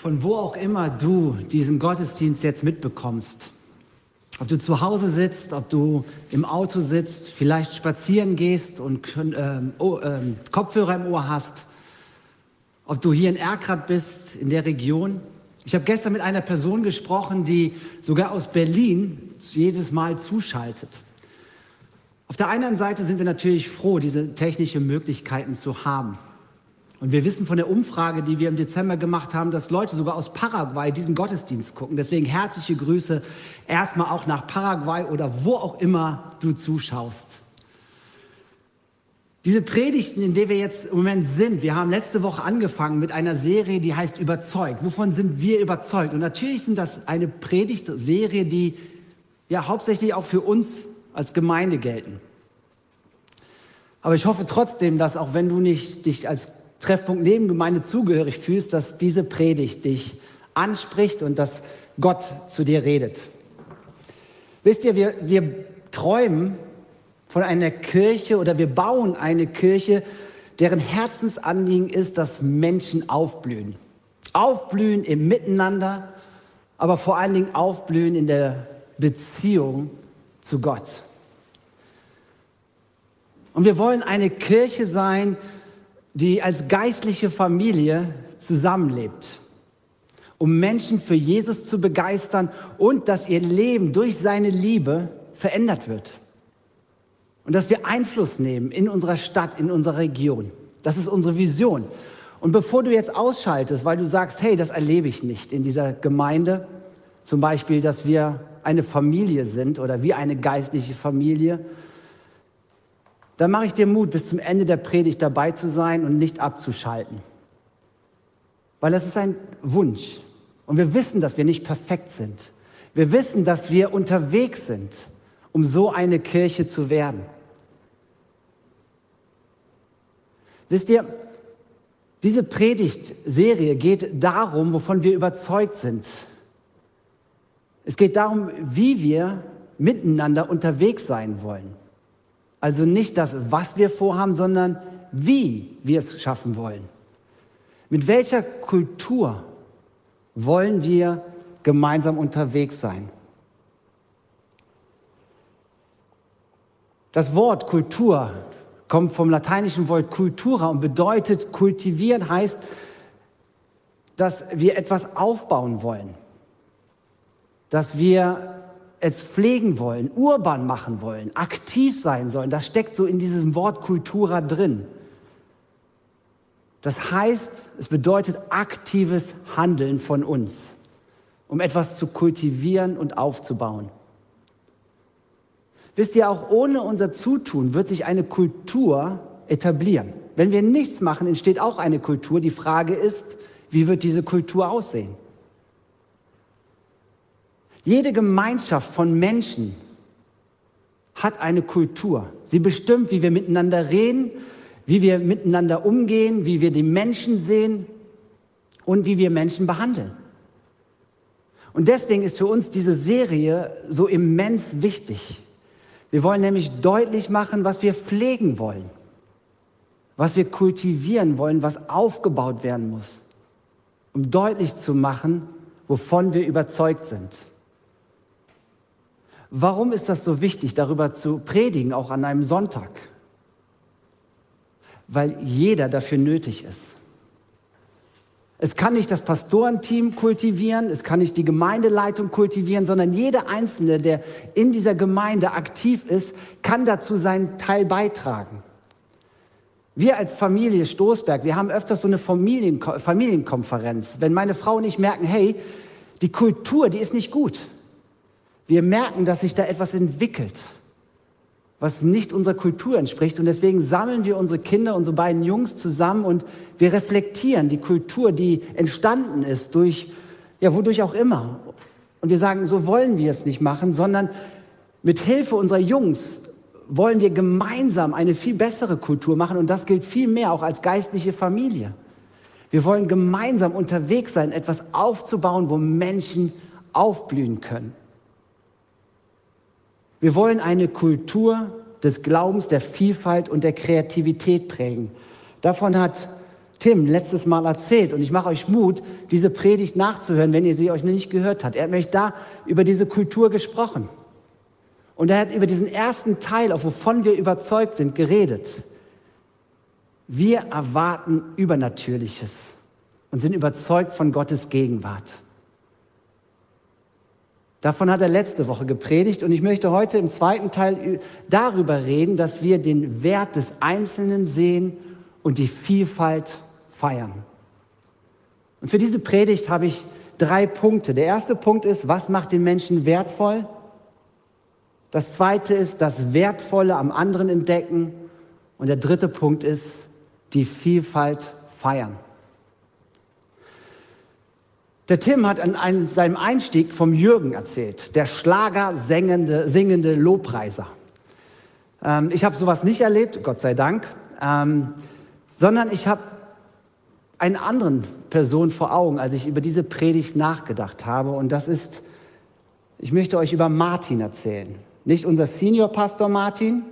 Von wo auch immer du diesen Gottesdienst jetzt mitbekommst, ob du zu Hause sitzt, ob du im Auto sitzt, vielleicht spazieren gehst und ähm, oh, ähm, Kopfhörer im Ohr hast, ob du hier in Erkrath bist, in der Region. Ich habe gestern mit einer Person gesprochen, die sogar aus Berlin jedes Mal zuschaltet. Auf der einen Seite sind wir natürlich froh, diese technischen Möglichkeiten zu haben. Und wir wissen von der Umfrage, die wir im Dezember gemacht haben, dass Leute sogar aus Paraguay diesen Gottesdienst gucken. Deswegen herzliche Grüße erstmal auch nach Paraguay oder wo auch immer du zuschaust. Diese Predigten, in denen wir jetzt im Moment sind, wir haben letzte Woche angefangen mit einer Serie, die heißt Überzeugt. Wovon sind wir überzeugt? Und natürlich sind das eine Predigtserie, die ja hauptsächlich auch für uns als Gemeinde gelten. Aber ich hoffe trotzdem, dass auch wenn du nicht dich als Treffpunkt Nebengemeinde zugehörig fühlst, dass diese Predigt dich anspricht und dass Gott zu dir redet. Wisst ihr, wir, wir träumen von einer Kirche oder wir bauen eine Kirche, deren Herzensanliegen ist, dass Menschen aufblühen. Aufblühen im Miteinander, aber vor allen Dingen aufblühen in der Beziehung zu Gott. Und wir wollen eine Kirche sein, als geistliche Familie zusammenlebt, um Menschen für Jesus zu begeistern und dass ihr Leben durch seine Liebe verändert wird. Und dass wir Einfluss nehmen in unserer Stadt, in unserer Region. Das ist unsere Vision. Und bevor du jetzt ausschaltest, weil du sagst, hey, das erlebe ich nicht in dieser Gemeinde, zum Beispiel, dass wir eine Familie sind oder wie eine geistliche Familie, dann mache ich dir Mut, bis zum Ende der Predigt dabei zu sein und nicht abzuschalten. Weil das ist ein Wunsch. Und wir wissen, dass wir nicht perfekt sind. Wir wissen, dass wir unterwegs sind, um so eine Kirche zu werden. Wisst ihr, diese Predigtserie geht darum, wovon wir überzeugt sind. Es geht darum, wie wir miteinander unterwegs sein wollen. Also nicht das, was wir vorhaben, sondern wie wir es schaffen wollen. Mit welcher Kultur wollen wir gemeinsam unterwegs sein? Das Wort Kultur kommt vom lateinischen Wort cultura und bedeutet kultivieren heißt, dass wir etwas aufbauen wollen, dass wir es pflegen wollen, urban machen wollen, aktiv sein sollen. Das steckt so in diesem Wort Kultura drin. Das heißt, es bedeutet aktives Handeln von uns, um etwas zu kultivieren und aufzubauen. Wisst ihr, auch ohne unser Zutun wird sich eine Kultur etablieren. Wenn wir nichts machen, entsteht auch eine Kultur. Die Frage ist, wie wird diese Kultur aussehen? Jede Gemeinschaft von Menschen hat eine Kultur. Sie bestimmt, wie wir miteinander reden, wie wir miteinander umgehen, wie wir die Menschen sehen und wie wir Menschen behandeln. Und deswegen ist für uns diese Serie so immens wichtig. Wir wollen nämlich deutlich machen, was wir pflegen wollen, was wir kultivieren wollen, was aufgebaut werden muss, um deutlich zu machen, wovon wir überzeugt sind. Warum ist das so wichtig, darüber zu predigen, auch an einem Sonntag? Weil jeder dafür nötig ist. Es kann nicht das Pastorenteam kultivieren, es kann nicht die Gemeindeleitung kultivieren, sondern jeder Einzelne, der in dieser Gemeinde aktiv ist, kann dazu seinen Teil beitragen. Wir als Familie Stoßberg, wir haben öfters so eine Familien Familienkonferenz. Wenn meine Frau und ich merken, hey, die Kultur, die ist nicht gut. Wir merken, dass sich da etwas entwickelt, was nicht unserer Kultur entspricht. Und deswegen sammeln wir unsere Kinder, unsere beiden Jungs zusammen und wir reflektieren die Kultur, die entstanden ist durch, ja, wodurch auch immer. Und wir sagen, so wollen wir es nicht machen, sondern mit Hilfe unserer Jungs wollen wir gemeinsam eine viel bessere Kultur machen. Und das gilt viel mehr auch als geistliche Familie. Wir wollen gemeinsam unterwegs sein, etwas aufzubauen, wo Menschen aufblühen können. Wir wollen eine Kultur des Glaubens, der Vielfalt und der Kreativität prägen. Davon hat Tim letztes Mal erzählt und ich mache euch Mut, diese Predigt nachzuhören, wenn ihr sie euch noch nicht gehört habt. Er hat nämlich da über diese Kultur gesprochen. Und er hat über diesen ersten Teil, auf wovon wir überzeugt sind, geredet. Wir erwarten Übernatürliches und sind überzeugt von Gottes Gegenwart. Davon hat er letzte Woche gepredigt und ich möchte heute im zweiten Teil darüber reden, dass wir den Wert des Einzelnen sehen und die Vielfalt feiern. Und für diese Predigt habe ich drei Punkte. Der erste Punkt ist, was macht den Menschen wertvoll? Das zweite ist, das Wertvolle am anderen entdecken. Und der dritte Punkt ist, die Vielfalt feiern. Der Tim hat an einem, seinem Einstieg vom Jürgen erzählt, der Schlager singende, Lobpreiser. Ähm, ich habe sowas nicht erlebt, Gott sei Dank, ähm, sondern ich habe eine anderen Person vor Augen, als ich über diese Predigt nachgedacht habe. Und das ist, ich möchte euch über Martin erzählen. Nicht unser Senior-Pastor Martin,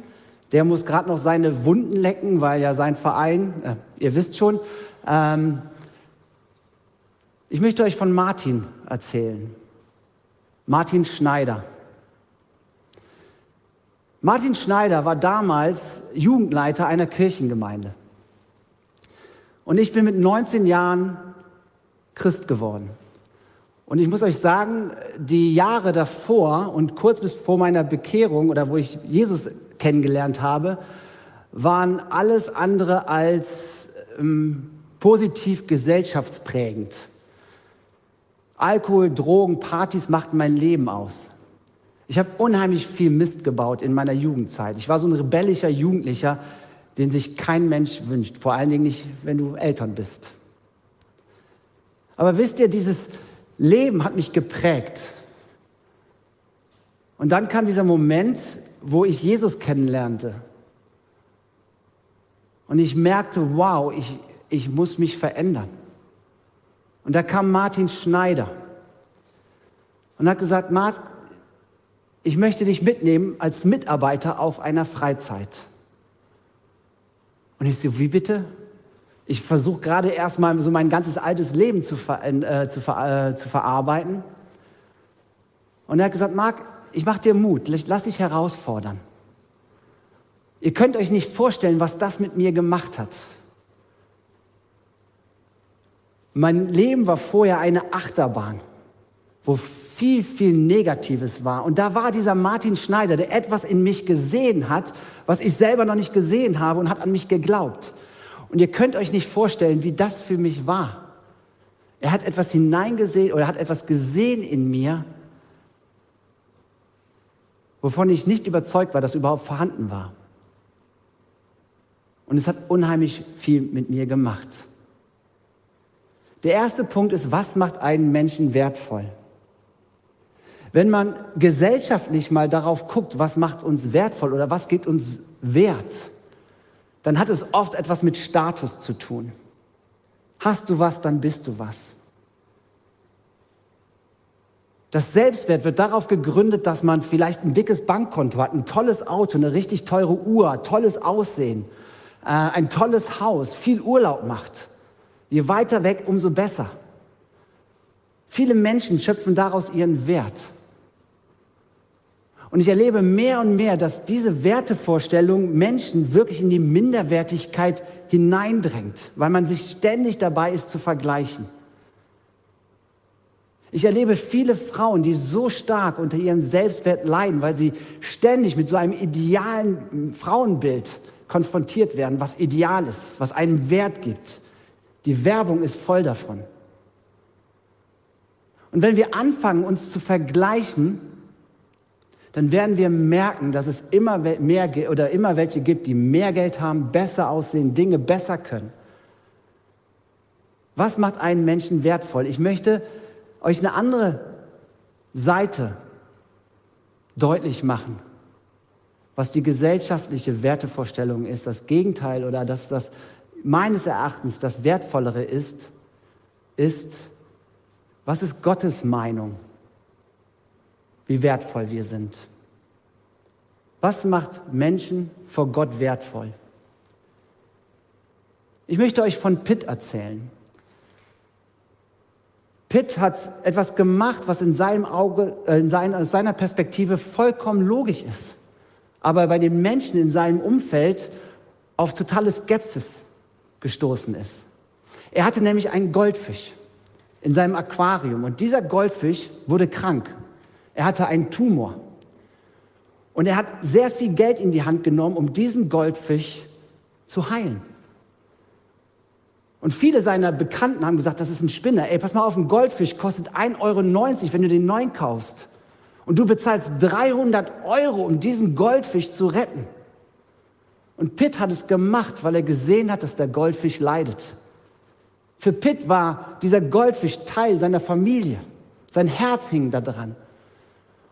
der muss gerade noch seine Wunden lecken, weil ja sein Verein, äh, ihr wisst schon, ähm, ich möchte euch von Martin erzählen. Martin Schneider. Martin Schneider war damals Jugendleiter einer Kirchengemeinde. Und ich bin mit 19 Jahren Christ geworden. Und ich muss euch sagen, die Jahre davor und kurz bis vor meiner Bekehrung oder wo ich Jesus kennengelernt habe, waren alles andere als ähm, positiv gesellschaftsprägend. Alkohol, Drogen, Partys machten mein Leben aus. Ich habe unheimlich viel Mist gebaut in meiner Jugendzeit. Ich war so ein rebellischer Jugendlicher, den sich kein Mensch wünscht, vor allen Dingen nicht, wenn du Eltern bist. Aber wisst ihr, dieses Leben hat mich geprägt. Und dann kam dieser Moment, wo ich Jesus kennenlernte. Und ich merkte, wow, ich, ich muss mich verändern. Und da kam Martin Schneider und hat gesagt, Martin, ich möchte dich mitnehmen als Mitarbeiter auf einer Freizeit. Und ich so, wie bitte? Ich versuche gerade erstmal so mein ganzes altes Leben zu, ver äh, zu, ver äh, zu verarbeiten. Und er hat gesagt, Marc, ich mache dir Mut, lass dich herausfordern. Ihr könnt euch nicht vorstellen, was das mit mir gemacht hat. Mein Leben war vorher eine Achterbahn, wo viel, viel Negatives war. Und da war dieser Martin Schneider, der etwas in mich gesehen hat, was ich selber noch nicht gesehen habe und hat an mich geglaubt. Und ihr könnt euch nicht vorstellen, wie das für mich war. Er hat etwas hineingesehen oder hat etwas gesehen in mir, wovon ich nicht überzeugt war, dass überhaupt vorhanden war. Und es hat unheimlich viel mit mir gemacht. Der erste Punkt ist, was macht einen Menschen wertvoll? Wenn man gesellschaftlich mal darauf guckt, was macht uns wertvoll oder was gibt uns Wert, dann hat es oft etwas mit Status zu tun. Hast du was, dann bist du was. Das Selbstwert wird darauf gegründet, dass man vielleicht ein dickes Bankkonto hat, ein tolles Auto, eine richtig teure Uhr, tolles Aussehen, äh, ein tolles Haus, viel Urlaub macht. Je weiter weg, umso besser. Viele Menschen schöpfen daraus ihren Wert. Und ich erlebe mehr und mehr, dass diese Wertevorstellung Menschen wirklich in die Minderwertigkeit hineindrängt, weil man sich ständig dabei ist zu vergleichen. Ich erlebe viele Frauen, die so stark unter ihrem Selbstwert leiden, weil sie ständig mit so einem idealen Frauenbild konfrontiert werden, was ideal ist, was einen Wert gibt. Die Werbung ist voll davon. Und wenn wir anfangen, uns zu vergleichen, dann werden wir merken, dass es immer mehr oder immer welche gibt, die mehr Geld haben, besser aussehen, Dinge besser können. Was macht einen Menschen wertvoll? Ich möchte euch eine andere Seite deutlich machen, was die gesellschaftliche Wertevorstellung ist, das Gegenteil oder dass das meines Erachtens das Wertvollere ist, ist, was ist Gottes Meinung wie wertvoll wir sind. Was macht Menschen vor Gott wertvoll? Ich möchte euch von Pitt erzählen. Pitt hat etwas gemacht, was in seinem Auge, äh, in seiner, aus seiner Perspektive vollkommen logisch ist, aber bei den Menschen in seinem Umfeld auf totale Skepsis gestoßen ist. Er hatte nämlich einen Goldfisch in seinem Aquarium und dieser Goldfisch wurde krank. Er hatte einen Tumor. Und er hat sehr viel Geld in die Hand genommen, um diesen Goldfisch zu heilen. Und viele seiner Bekannten haben gesagt, das ist ein Spinner. Ey, pass mal auf, ein Goldfisch kostet 1,90 Euro, wenn du den neuen kaufst. Und du bezahlst 300 Euro, um diesen Goldfisch zu retten. Und Pitt hat es gemacht, weil er gesehen hat, dass der Goldfisch leidet. Für Pitt war dieser Goldfisch Teil seiner Familie. Sein Herz hing da dran.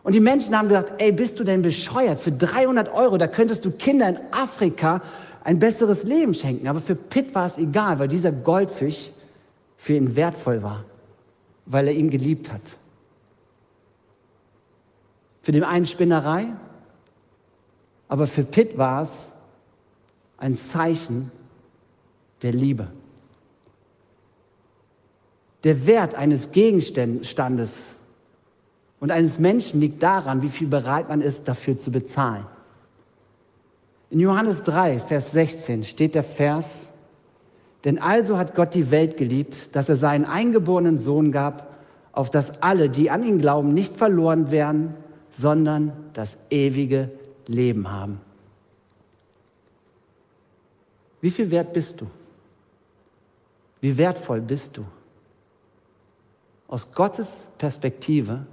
Und die Menschen haben gesagt, ey, bist du denn bescheuert? Für 300 Euro, da könntest du Kinder in Afrika ein besseres Leben schenken. Aber für Pitt war es egal, weil dieser Goldfisch für ihn wertvoll war, weil er ihn geliebt hat. Für den einen Spinnerei, aber für Pitt war es ein Zeichen der Liebe. Der Wert eines Gegenstandes und eines Menschen liegt daran, wie viel bereit man ist, dafür zu bezahlen. In Johannes 3, Vers 16 steht der Vers, denn also hat Gott die Welt geliebt, dass er seinen eingeborenen Sohn gab, auf dass alle, die an ihn glauben, nicht verloren werden, sondern das ewige Leben haben. Wie viel wert bist du? Wie wertvoll bist du? Aus Gottes Perspektive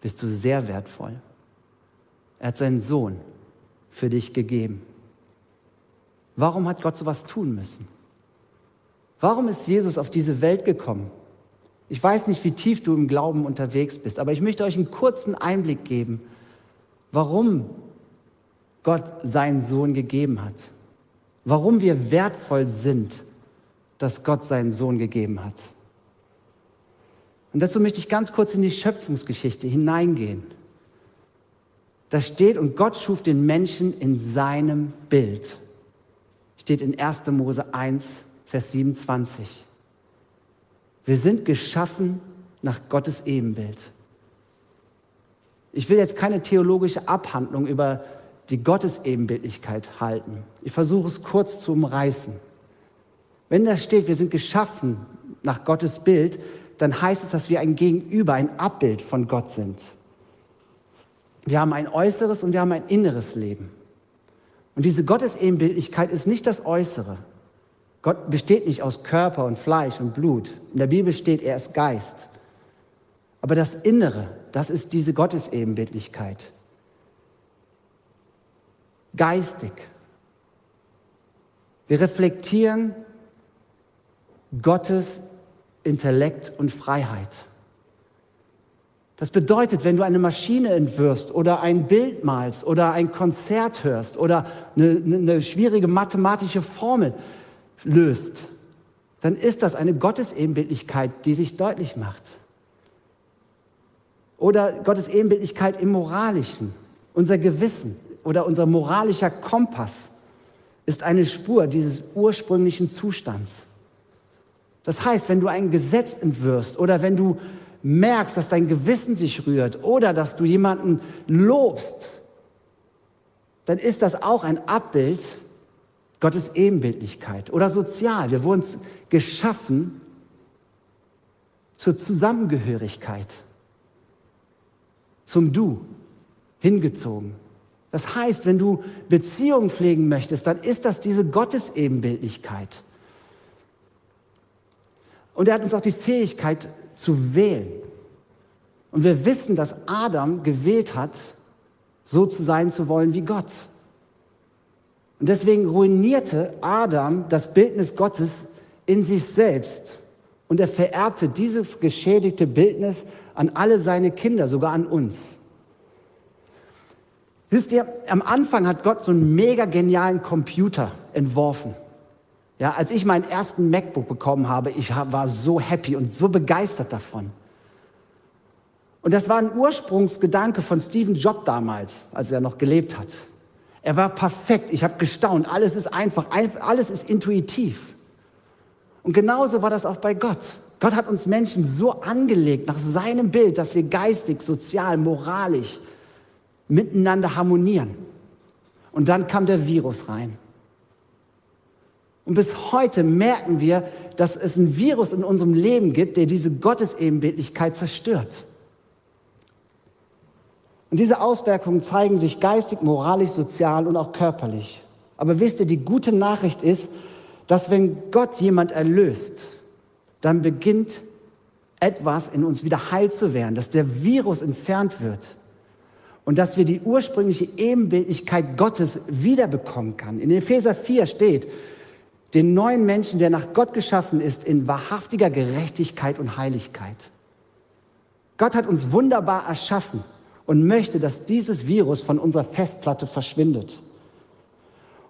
bist du sehr wertvoll. Er hat seinen Sohn für dich gegeben. Warum hat Gott sowas tun müssen? Warum ist Jesus auf diese Welt gekommen? Ich weiß nicht, wie tief du im Glauben unterwegs bist, aber ich möchte euch einen kurzen Einblick geben, warum Gott seinen Sohn gegeben hat. Warum wir wertvoll sind, dass Gott seinen Sohn gegeben hat. Und dazu möchte ich ganz kurz in die Schöpfungsgeschichte hineingehen. Da steht, und Gott schuf den Menschen in seinem Bild. Steht in 1. Mose 1, Vers 27. Wir sind geschaffen nach Gottes Ebenbild. Ich will jetzt keine theologische Abhandlung über die Gottesebenbildlichkeit halten. Ich versuche es kurz zu umreißen. Wenn da steht, wir sind geschaffen nach Gottes Bild, dann heißt es, dass wir ein Gegenüber, ein Abbild von Gott sind. Wir haben ein äußeres und wir haben ein inneres Leben. Und diese Gottesebenbildlichkeit ist nicht das Äußere. Gott besteht nicht aus Körper und Fleisch und Blut. In der Bibel steht, er ist Geist. Aber das Innere, das ist diese Gottesebenbildlichkeit. Geistig. Wir reflektieren Gottes Intellekt und Freiheit. Das bedeutet, wenn du eine Maschine entwirfst oder ein Bild malst oder ein Konzert hörst oder eine, eine schwierige mathematische Formel löst, dann ist das eine Gottesebenbildlichkeit, die sich deutlich macht. Oder Gottesebenbildlichkeit im Moralischen. Unser Gewissen oder unser moralischer Kompass ist eine Spur dieses ursprünglichen Zustands. Das heißt, wenn du ein Gesetz entwirfst oder wenn du merkst, dass dein Gewissen sich rührt oder dass du jemanden lobst, dann ist das auch ein Abbild Gottes Ebenbildlichkeit oder sozial. Wir wurden geschaffen zur Zusammengehörigkeit, zum Du, hingezogen. Das heißt, wenn du Beziehungen pflegen möchtest, dann ist das diese Gottesebenbildlichkeit. Und er hat uns auch die Fähigkeit zu wählen. Und wir wissen, dass Adam gewählt hat, so zu sein zu wollen wie Gott. Und deswegen ruinierte Adam das Bildnis Gottes in sich selbst. Und er vererbte dieses geschädigte Bildnis an alle seine Kinder, sogar an uns. Wisst ihr, am Anfang hat Gott so einen mega genialen Computer entworfen. Ja, als ich meinen ersten MacBook bekommen habe, ich war so happy und so begeistert davon. Und das war ein Ursprungsgedanke von Stephen Jobs damals, als er noch gelebt hat. Er war perfekt. Ich habe gestaunt. Alles ist einfach. Alles ist intuitiv. Und genauso war das auch bei Gott. Gott hat uns Menschen so angelegt nach seinem Bild, dass wir geistig, sozial, moralisch miteinander harmonieren. Und dann kam der Virus rein. Und bis heute merken wir, dass es ein Virus in unserem Leben gibt, der diese Gottesebenbildlichkeit zerstört. Und diese Auswirkungen zeigen sich geistig, moralisch, sozial und auch körperlich. Aber wisst ihr, die gute Nachricht ist, dass wenn Gott jemand erlöst, dann beginnt etwas in uns wieder heil zu werden, dass der Virus entfernt wird und dass wir die ursprüngliche Ebenbildlichkeit Gottes wiederbekommen kann. In Epheser 4 steht, den neuen Menschen, der nach Gott geschaffen ist, in wahrhaftiger Gerechtigkeit und Heiligkeit. Gott hat uns wunderbar erschaffen und möchte, dass dieses Virus von unserer Festplatte verschwindet.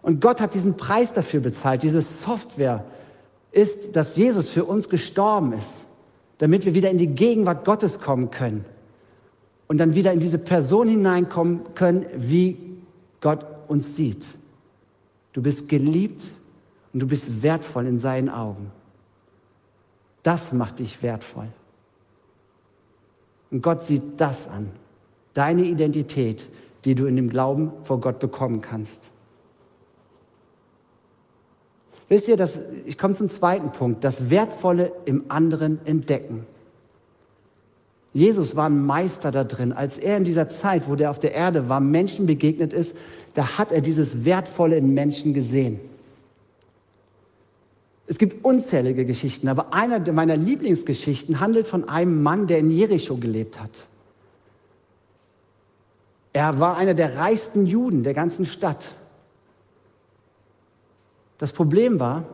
Und Gott hat diesen Preis dafür bezahlt. Diese Software ist, dass Jesus für uns gestorben ist, damit wir wieder in die Gegenwart Gottes kommen können und dann wieder in diese Person hineinkommen können, wie Gott uns sieht. Du bist geliebt und du bist wertvoll in seinen Augen. Das macht dich wertvoll. Und Gott sieht das an, deine Identität, die du in dem Glauben vor Gott bekommen kannst. Wisst ihr, dass, ich komme zum zweiten Punkt, das Wertvolle im anderen entdecken. Jesus war ein Meister da drin. Als er in dieser Zeit, wo der auf der Erde war, Menschen begegnet ist, da hat er dieses Wertvolle in Menschen gesehen. Es gibt unzählige Geschichten, aber einer meiner Lieblingsgeschichten handelt von einem Mann, der in Jericho gelebt hat. Er war einer der reichsten Juden der ganzen Stadt. Das Problem war,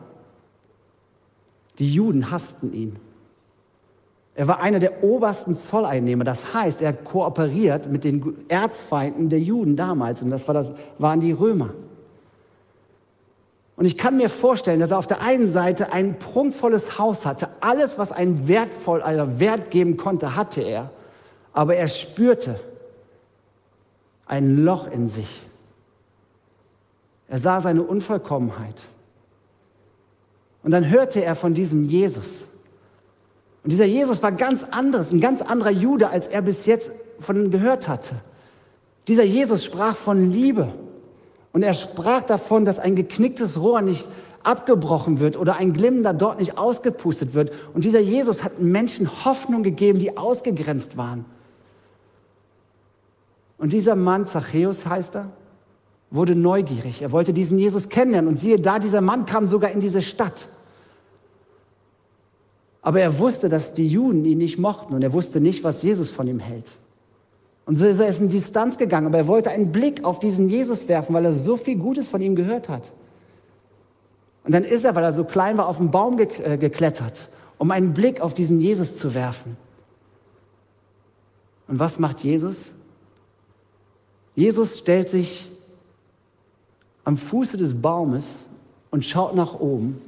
die Juden hassten ihn. Er war einer der obersten Zolleinnehmer. Das heißt, er kooperiert mit den Erzfeinden der Juden damals. Und das, war das waren die Römer. Und ich kann mir vorstellen, dass er auf der einen Seite ein prunkvolles Haus hatte. Alles, was einen wertvoll, einen Wert geben konnte, hatte er. Aber er spürte ein Loch in sich. Er sah seine Unvollkommenheit. Und dann hörte er von diesem Jesus. Und dieser Jesus war ganz anderes, ein ganz anderer Jude, als er bis jetzt von gehört hatte. Dieser Jesus sprach von Liebe. Und er sprach davon, dass ein geknicktes Rohr nicht abgebrochen wird oder ein glimmender dort nicht ausgepustet wird. Und dieser Jesus hat Menschen Hoffnung gegeben, die ausgegrenzt waren. Und dieser Mann, Zachäus heißt er, wurde neugierig. Er wollte diesen Jesus kennenlernen. Und siehe da, dieser Mann kam sogar in diese Stadt. Aber er wusste, dass die Juden ihn nicht mochten und er wusste nicht, was Jesus von ihm hält. Und so ist er in Distanz gegangen, aber er wollte einen Blick auf diesen Jesus werfen, weil er so viel Gutes von ihm gehört hat. Und dann ist er, weil er so klein war, auf den Baum äh, geklettert, um einen Blick auf diesen Jesus zu werfen. Und was macht Jesus? Jesus stellt sich am Fuße des Baumes und schaut nach oben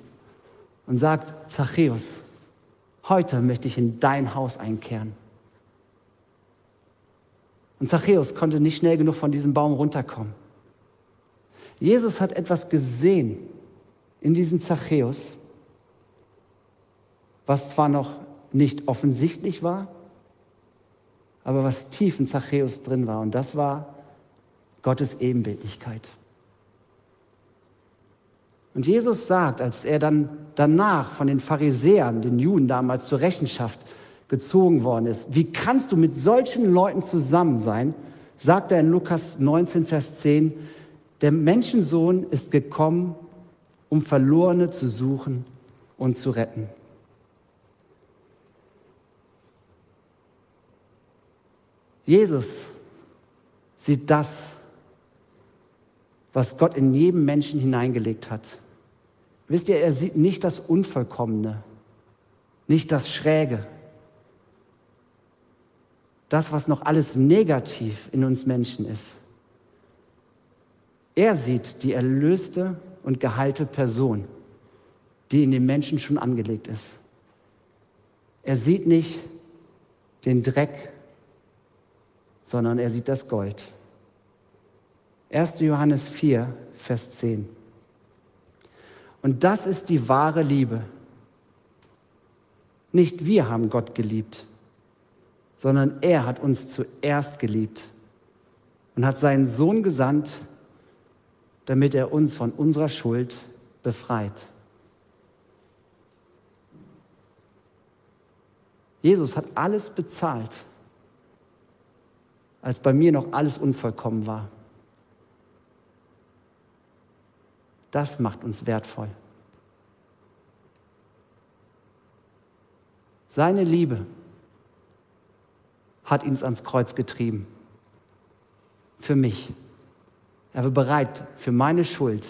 und sagt, Zachäus, heute möchte ich in dein Haus einkehren. Und Zachäus konnte nicht schnell genug von diesem Baum runterkommen. Jesus hat etwas gesehen in diesem Zachäus, was zwar noch nicht offensichtlich war, aber was tief in Zachäus drin war. Und das war Gottes Ebenbildlichkeit. Und Jesus sagt, als er dann danach von den Pharisäern, den Juden damals zur Rechenschaft gezogen worden ist. Wie kannst du mit solchen Leuten zusammen sein? Sagt er in Lukas 19, Vers 10, der Menschensohn ist gekommen, um Verlorene zu suchen und zu retten. Jesus sieht das, was Gott in jedem Menschen hineingelegt hat. Wisst ihr, er sieht nicht das Unvollkommene, nicht das Schräge, das, was noch alles negativ in uns Menschen ist. Er sieht die erlöste und geheilte Person, die in den Menschen schon angelegt ist. Er sieht nicht den Dreck, sondern er sieht das Gold. 1. Johannes 4, Vers 10. Und das ist die wahre Liebe. Nicht wir haben Gott geliebt, sondern er hat uns zuerst geliebt und hat seinen Sohn gesandt, damit er uns von unserer Schuld befreit. Jesus hat alles bezahlt, als bei mir noch alles unvollkommen war. Das macht uns wertvoll. Seine Liebe hat ihn ans Kreuz getrieben. Für mich. Er war bereit, für meine Schuld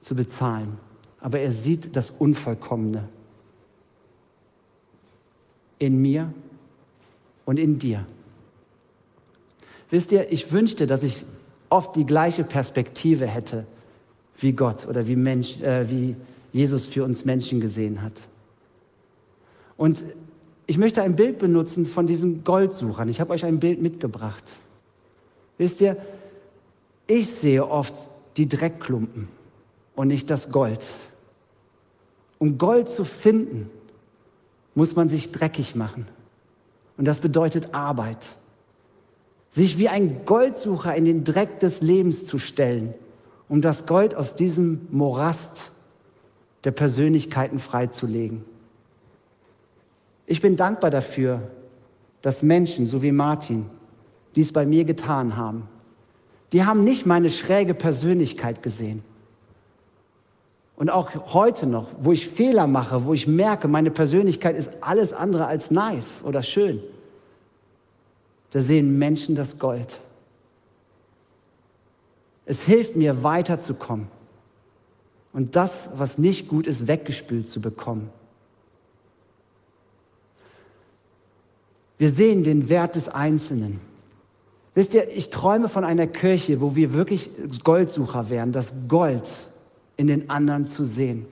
zu bezahlen. Aber er sieht das Unvollkommene in mir und in dir. Wisst ihr, ich wünschte, dass ich oft die gleiche Perspektive hätte wie Gott oder wie, Mensch, äh, wie Jesus für uns Menschen gesehen hat. Und ich möchte ein Bild benutzen von diesen Goldsuchern. Ich habe euch ein Bild mitgebracht. Wisst ihr, ich sehe oft die Dreckklumpen und nicht das Gold. Um Gold zu finden, muss man sich dreckig machen. Und das bedeutet Arbeit. Sich wie ein Goldsucher in den Dreck des Lebens zu stellen, um das Gold aus diesem Morast der Persönlichkeiten freizulegen. Ich bin dankbar dafür, dass Menschen, so wie Martin, dies bei mir getan haben. Die haben nicht meine schräge Persönlichkeit gesehen. Und auch heute noch, wo ich Fehler mache, wo ich merke, meine Persönlichkeit ist alles andere als nice oder schön, da sehen Menschen das Gold. Es hilft mir weiterzukommen und das, was nicht gut ist, weggespült zu bekommen. Wir sehen den Wert des Einzelnen. Wisst ihr, ich träume von einer Kirche, wo wir wirklich Goldsucher wären, das Gold in den anderen zu sehen.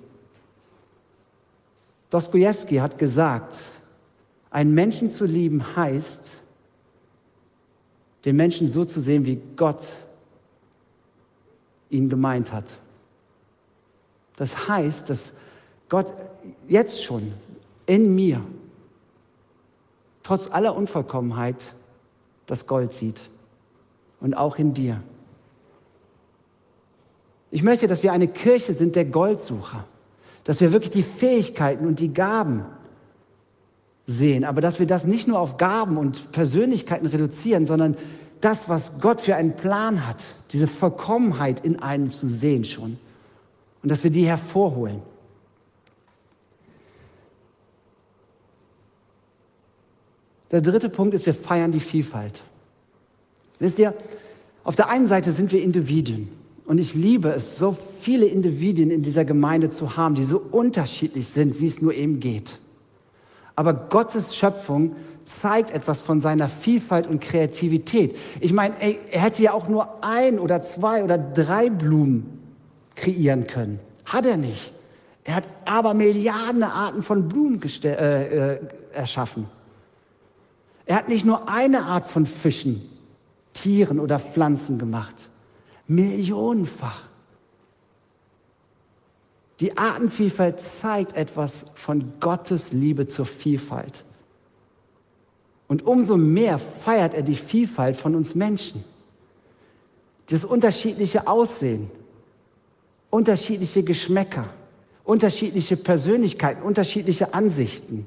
Dostoevsky hat gesagt, einen Menschen zu lieben heißt, den Menschen so zu sehen, wie Gott ihn gemeint hat. Das heißt, dass Gott jetzt schon in mir, trotz aller Unvollkommenheit, das Gold sieht und auch in dir. Ich möchte, dass wir eine Kirche sind der Goldsucher, dass wir wirklich die Fähigkeiten und die Gaben sehen, aber dass wir das nicht nur auf Gaben und Persönlichkeiten reduzieren, sondern das, was Gott für einen Plan hat, diese Vollkommenheit in einem zu sehen schon und dass wir die hervorholen. Der dritte Punkt ist, wir feiern die Vielfalt. Wisst ihr, auf der einen Seite sind wir Individuen. Und ich liebe es, so viele Individuen in dieser Gemeinde zu haben, die so unterschiedlich sind, wie es nur eben geht. Aber Gottes Schöpfung zeigt etwas von seiner Vielfalt und Kreativität. Ich meine, er hätte ja auch nur ein oder zwei oder drei Blumen kreieren können. Hat er nicht. Er hat aber Milliarden Arten von Blumen äh, äh, erschaffen. Er hat nicht nur eine Art von Fischen, Tieren oder Pflanzen gemacht. Millionenfach. Die Artenvielfalt zeigt etwas von Gottes Liebe zur Vielfalt. Und umso mehr feiert er die Vielfalt von uns Menschen. Das unterschiedliche Aussehen, unterschiedliche Geschmäcker, unterschiedliche Persönlichkeiten, unterschiedliche Ansichten.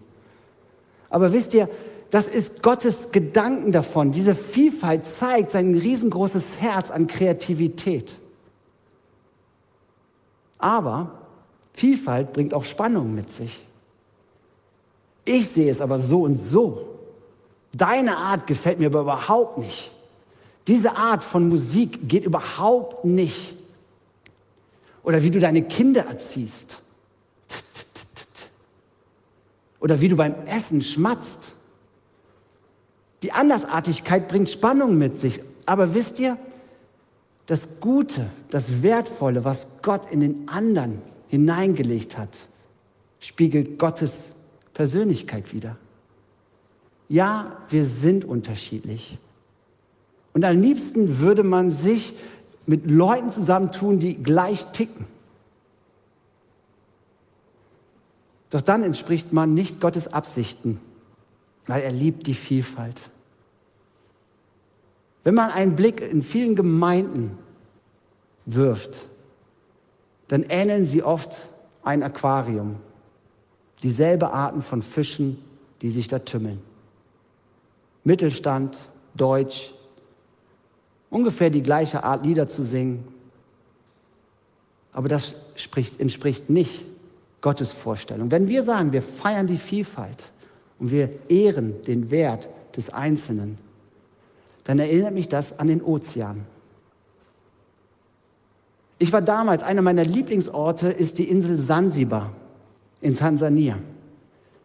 Aber wisst ihr, das ist Gottes Gedanken davon. Diese Vielfalt zeigt sein riesengroßes Herz an Kreativität. Aber Vielfalt bringt auch Spannung mit sich. Ich sehe es aber so und so. Deine Art gefällt mir aber überhaupt nicht. Diese Art von Musik geht überhaupt nicht. Oder wie du deine Kinder erziehst. Oder wie du beim Essen schmatzt. Die Andersartigkeit bringt Spannung mit sich. Aber wisst ihr, das Gute, das Wertvolle, was Gott in den anderen hineingelegt hat, spiegelt Gottes Persönlichkeit wider. Ja, wir sind unterschiedlich. Und am liebsten würde man sich mit Leuten zusammentun, die gleich ticken. Doch dann entspricht man nicht Gottes Absichten, weil er liebt die Vielfalt. Wenn man einen Blick in vielen Gemeinden wirft, dann ähneln sie oft ein Aquarium. Dieselbe Arten von Fischen, die sich da tümmeln. Mittelstand, Deutsch, ungefähr die gleiche Art Lieder zu singen. Aber das entspricht nicht Gottes Vorstellung. Wenn wir sagen, wir feiern die Vielfalt und wir ehren den Wert des Einzelnen, dann erinnert mich das an den Ozean. Ich war damals, einer meiner Lieblingsorte ist die Insel Sansibar in Tansania.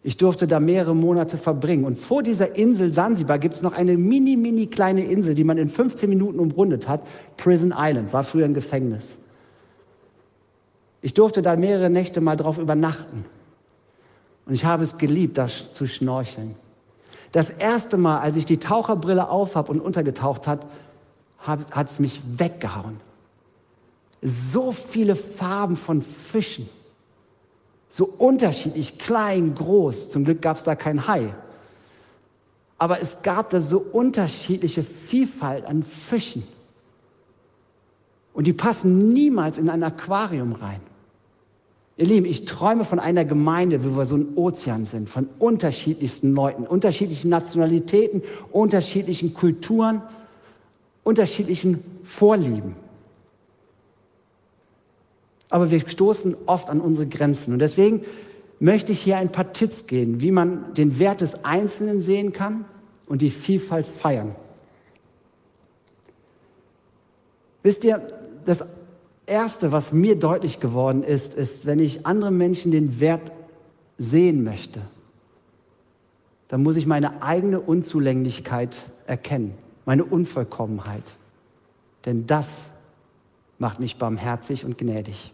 Ich durfte da mehrere Monate verbringen. Und vor dieser Insel Sansibar gibt es noch eine mini, mini kleine Insel, die man in 15 Minuten umrundet hat. Prison Island, war früher ein Gefängnis. Ich durfte da mehrere Nächte mal drauf übernachten. Und ich habe es geliebt, da zu schnorcheln. Das erste Mal, als ich die Taucherbrille aufhab und untergetaucht hat, hat es mich weggehauen. So viele Farben von Fischen. So unterschiedlich, klein, groß. Zum Glück gab es da kein Hai. Aber es gab da so unterschiedliche Vielfalt an Fischen. Und die passen niemals in ein Aquarium rein. Ihr Lieben, ich träume von einer Gemeinde, wo wir so ein Ozean sind, von unterschiedlichsten Leuten, unterschiedlichen Nationalitäten, unterschiedlichen Kulturen, unterschiedlichen Vorlieben. Aber wir stoßen oft an unsere Grenzen. Und deswegen möchte ich hier ein paar Tipps geben, wie man den Wert des Einzelnen sehen kann und die Vielfalt feiern. Wisst ihr, das Erste, was mir deutlich geworden ist, ist, wenn ich andere Menschen den Wert sehen möchte, dann muss ich meine eigene Unzulänglichkeit erkennen, meine Unvollkommenheit. Denn das macht mich barmherzig und gnädig.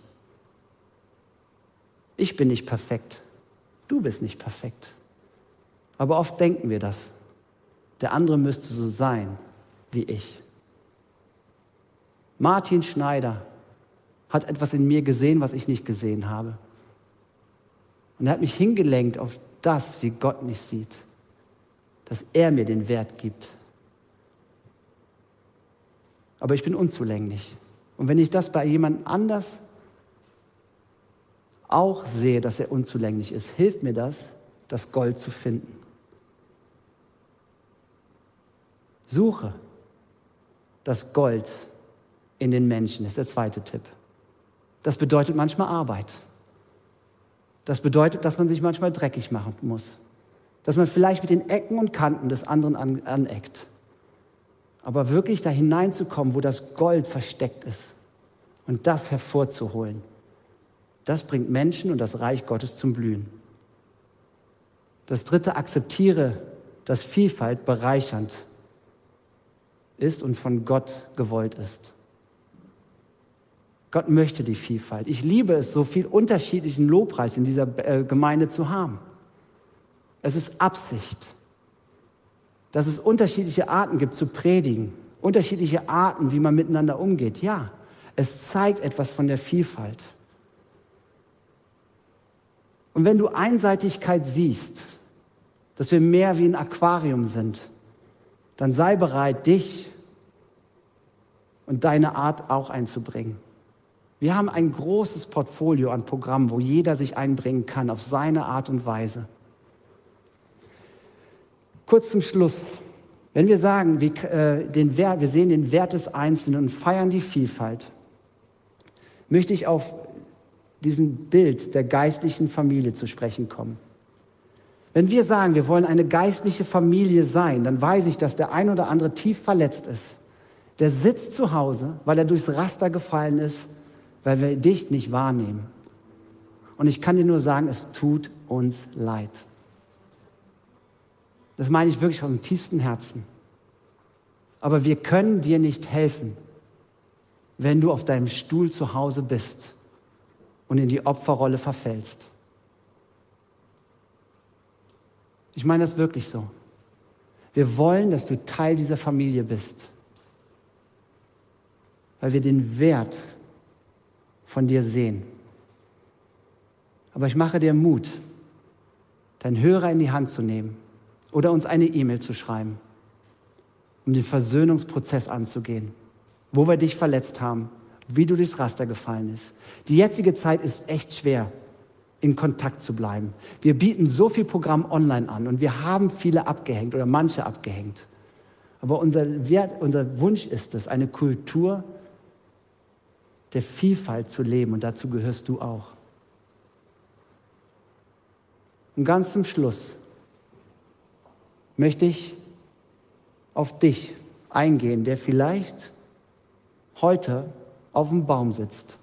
Ich bin nicht perfekt, du bist nicht perfekt. Aber oft denken wir das. Der andere müsste so sein wie ich. Martin Schneider hat etwas in mir gesehen, was ich nicht gesehen habe. Und er hat mich hingelenkt auf das, wie Gott mich sieht, dass er mir den Wert gibt. Aber ich bin unzulänglich. Und wenn ich das bei jemand anders auch sehe, dass er unzulänglich ist, hilft mir das, das Gold zu finden. Suche das Gold in den Menschen, ist der zweite Tipp. Das bedeutet manchmal Arbeit. Das bedeutet, dass man sich manchmal dreckig machen muss. Dass man vielleicht mit den Ecken und Kanten des anderen an, aneckt. Aber wirklich da hineinzukommen, wo das Gold versteckt ist und das hervorzuholen, das bringt Menschen und das Reich Gottes zum Blühen. Das dritte, akzeptiere, dass Vielfalt bereichernd ist und von Gott gewollt ist. Gott möchte die Vielfalt. Ich liebe es, so viel unterschiedlichen Lobpreis in dieser äh, Gemeinde zu haben. Es ist Absicht, dass es unterschiedliche Arten gibt zu predigen, unterschiedliche Arten, wie man miteinander umgeht. Ja, es zeigt etwas von der Vielfalt. Und wenn du Einseitigkeit siehst, dass wir mehr wie ein Aquarium sind, dann sei bereit, dich und deine Art auch einzubringen. Wir haben ein großes Portfolio an Programmen, wo jeder sich einbringen kann auf seine Art und Weise. Kurz zum Schluss. Wenn wir sagen, wir, äh, den Wert, wir sehen den Wert des Einzelnen und feiern die Vielfalt, möchte ich auf diesen Bild der geistlichen Familie zu sprechen kommen. Wenn wir sagen, wir wollen eine geistliche Familie sein, dann weiß ich, dass der ein oder andere tief verletzt ist. Der sitzt zu Hause, weil er durchs Raster gefallen ist weil wir dich nicht wahrnehmen. Und ich kann dir nur sagen, es tut uns leid. Das meine ich wirklich aus dem tiefsten Herzen. Aber wir können dir nicht helfen, wenn du auf deinem Stuhl zu Hause bist und in die Opferrolle verfällst. Ich meine das wirklich so. Wir wollen, dass du Teil dieser Familie bist. weil wir den Wert von dir sehen. Aber ich mache dir Mut, deinen Hörer in die Hand zu nehmen oder uns eine E-Mail zu schreiben, um den Versöhnungsprozess anzugehen, wo wir dich verletzt haben, wie du durchs Raster gefallen bist. Die jetzige Zeit ist echt schwer, in Kontakt zu bleiben. Wir bieten so viel Programm online an und wir haben viele abgehängt oder manche abgehängt. Aber unser, Wert, unser Wunsch ist es, eine Kultur der Vielfalt zu leben und dazu gehörst du auch. Und ganz zum Schluss möchte ich auf dich eingehen, der vielleicht heute auf dem Baum sitzt.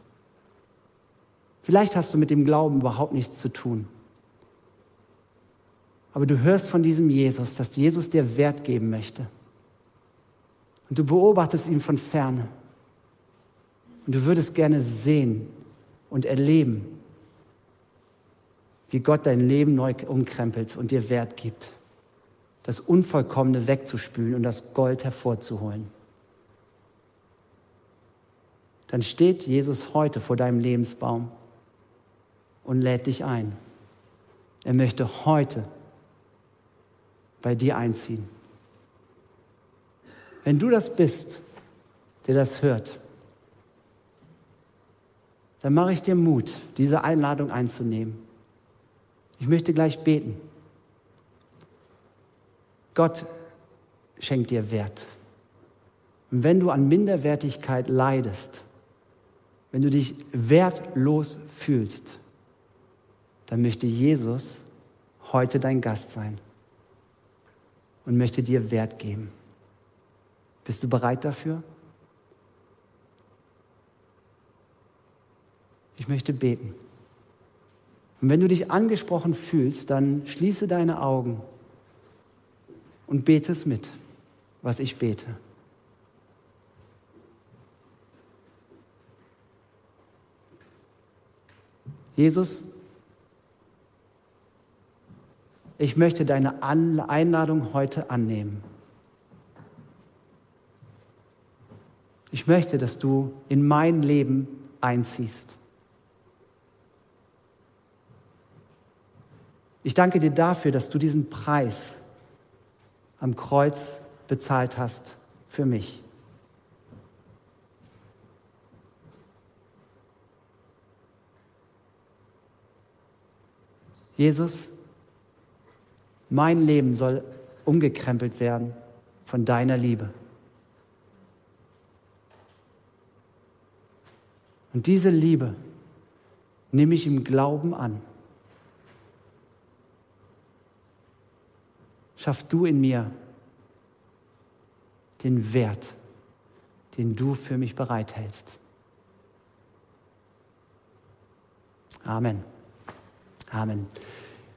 Vielleicht hast du mit dem Glauben überhaupt nichts zu tun. Aber du hörst von diesem Jesus, dass Jesus dir Wert geben möchte. Und du beobachtest ihn von ferne. Und du würdest gerne sehen und erleben, wie Gott dein Leben neu umkrempelt und dir Wert gibt. Das Unvollkommene wegzuspülen und das Gold hervorzuholen. Dann steht Jesus heute vor deinem Lebensbaum und lädt dich ein. Er möchte heute bei dir einziehen. Wenn du das bist, der das hört, dann mache ich dir Mut, diese Einladung einzunehmen. Ich möchte gleich beten. Gott schenkt dir Wert. Und wenn du an Minderwertigkeit leidest, wenn du dich wertlos fühlst, dann möchte Jesus heute dein Gast sein und möchte dir Wert geben. Bist du bereit dafür? Ich möchte beten. Und wenn du dich angesprochen fühlst, dann schließe deine Augen und bete es mit, was ich bete. Jesus, ich möchte deine Einladung heute annehmen. Ich möchte, dass du in mein Leben einziehst. Ich danke dir dafür, dass du diesen Preis am Kreuz bezahlt hast für mich. Jesus, mein Leben soll umgekrempelt werden von deiner Liebe. Und diese Liebe nehme ich im Glauben an. Schaff du in mir den Wert, den du für mich bereithältst. Amen. Amen.